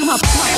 the volume, turn the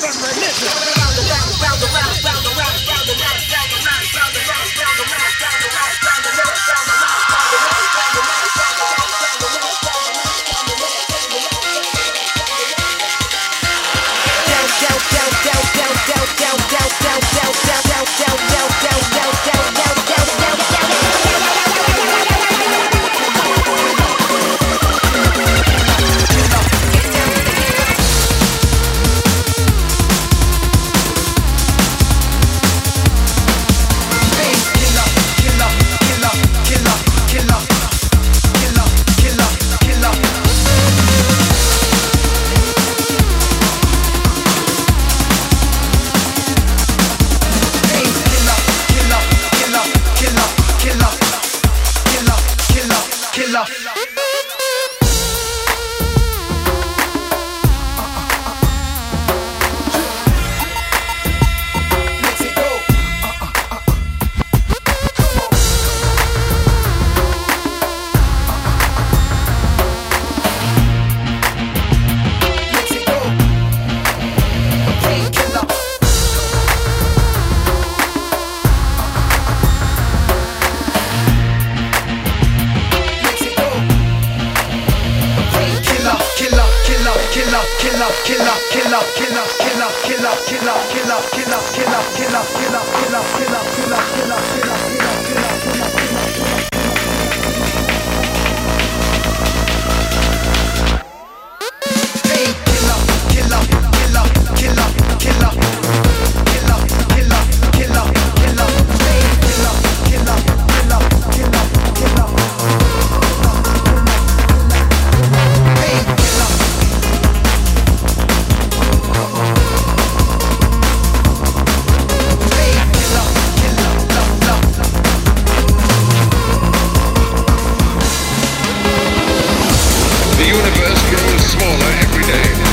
stomping religion. City.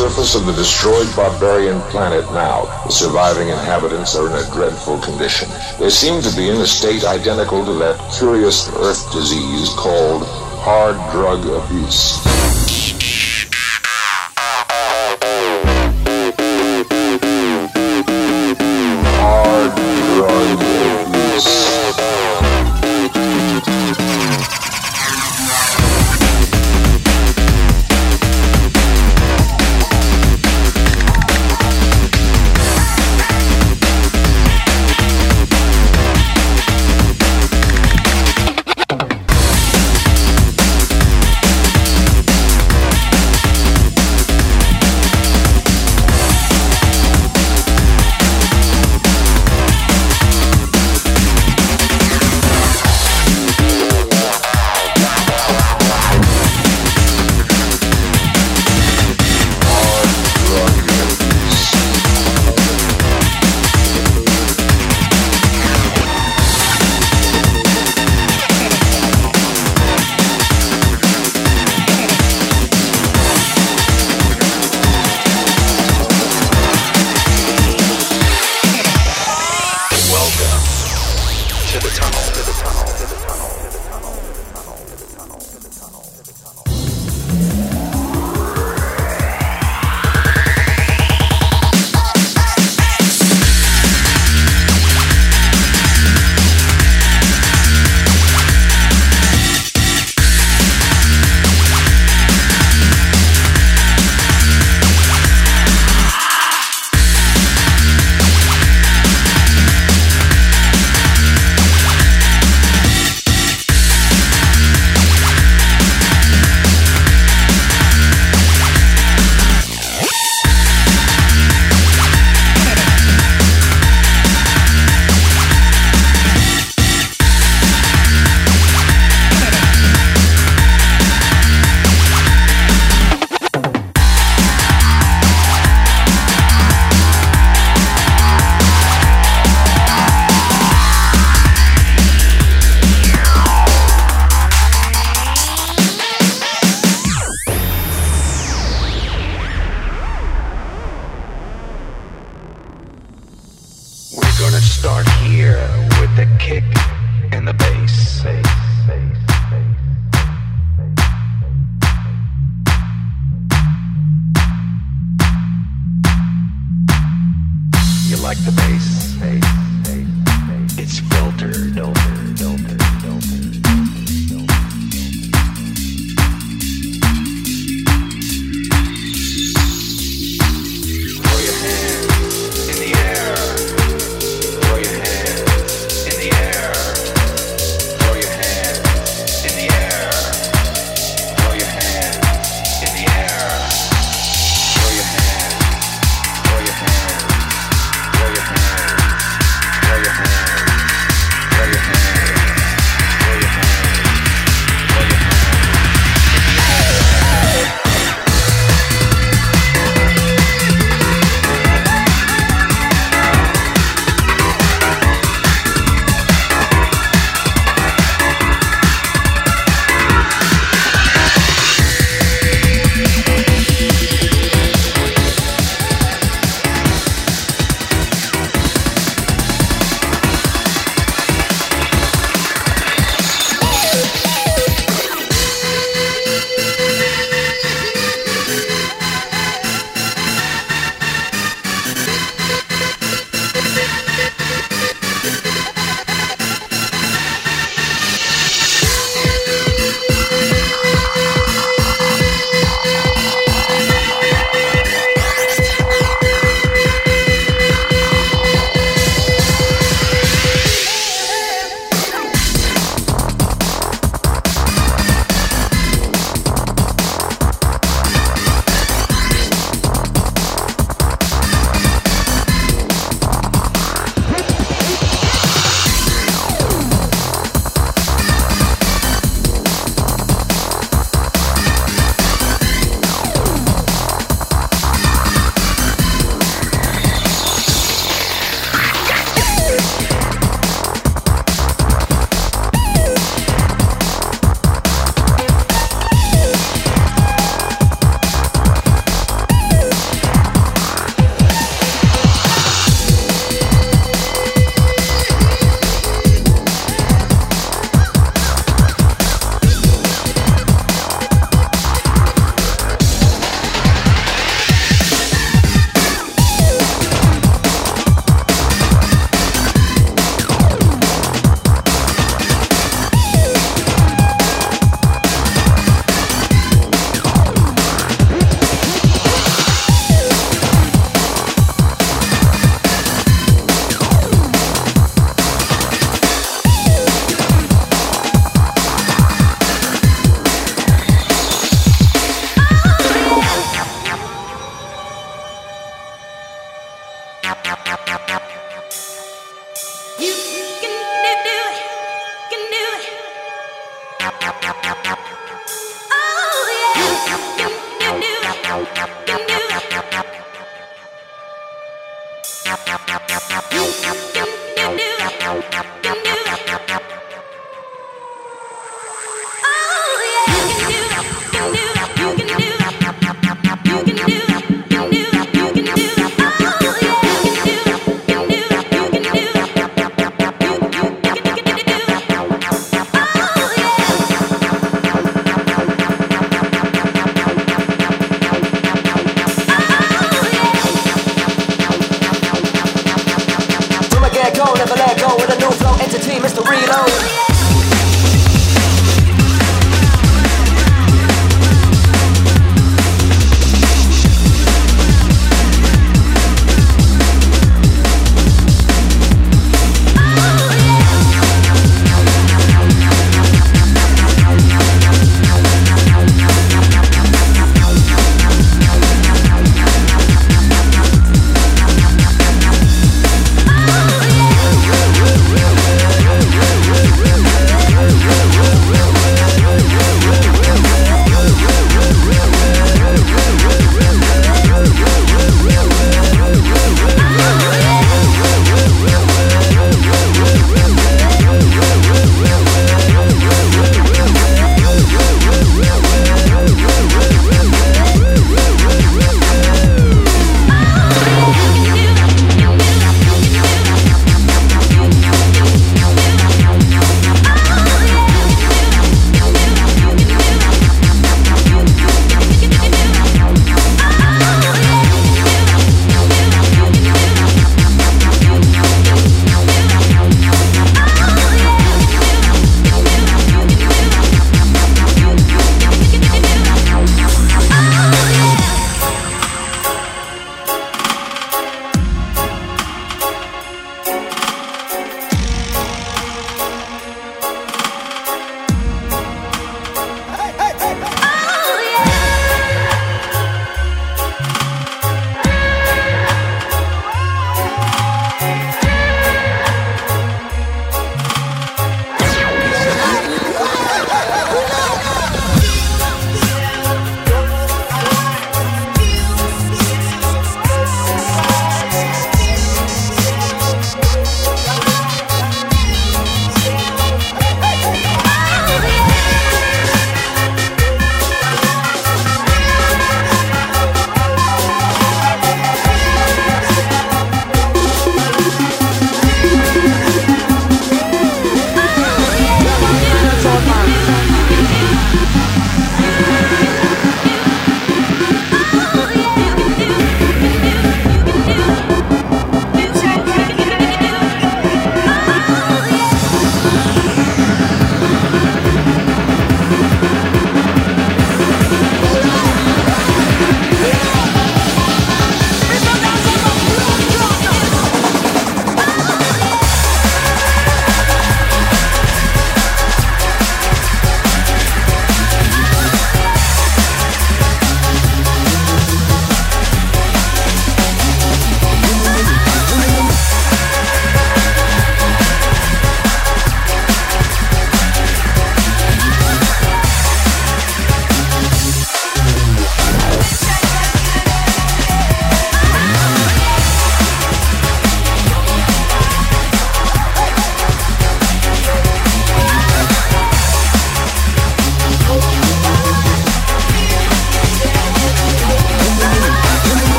Surface of the destroyed barbarian planet now. The surviving inhabitants are in a dreadful condition. They seem to be in a state identical to that curious earth disease called hard drug abuse.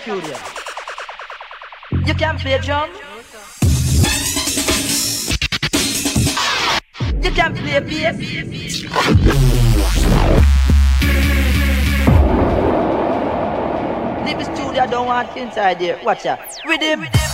Studio. You can play drum. You can play bass. Leave the studio, don't want inside here. Watch out. With him.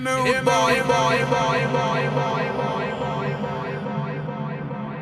mood, boy, boy, boy, boy, boy, boy, boy, boy, boy, boy, boy.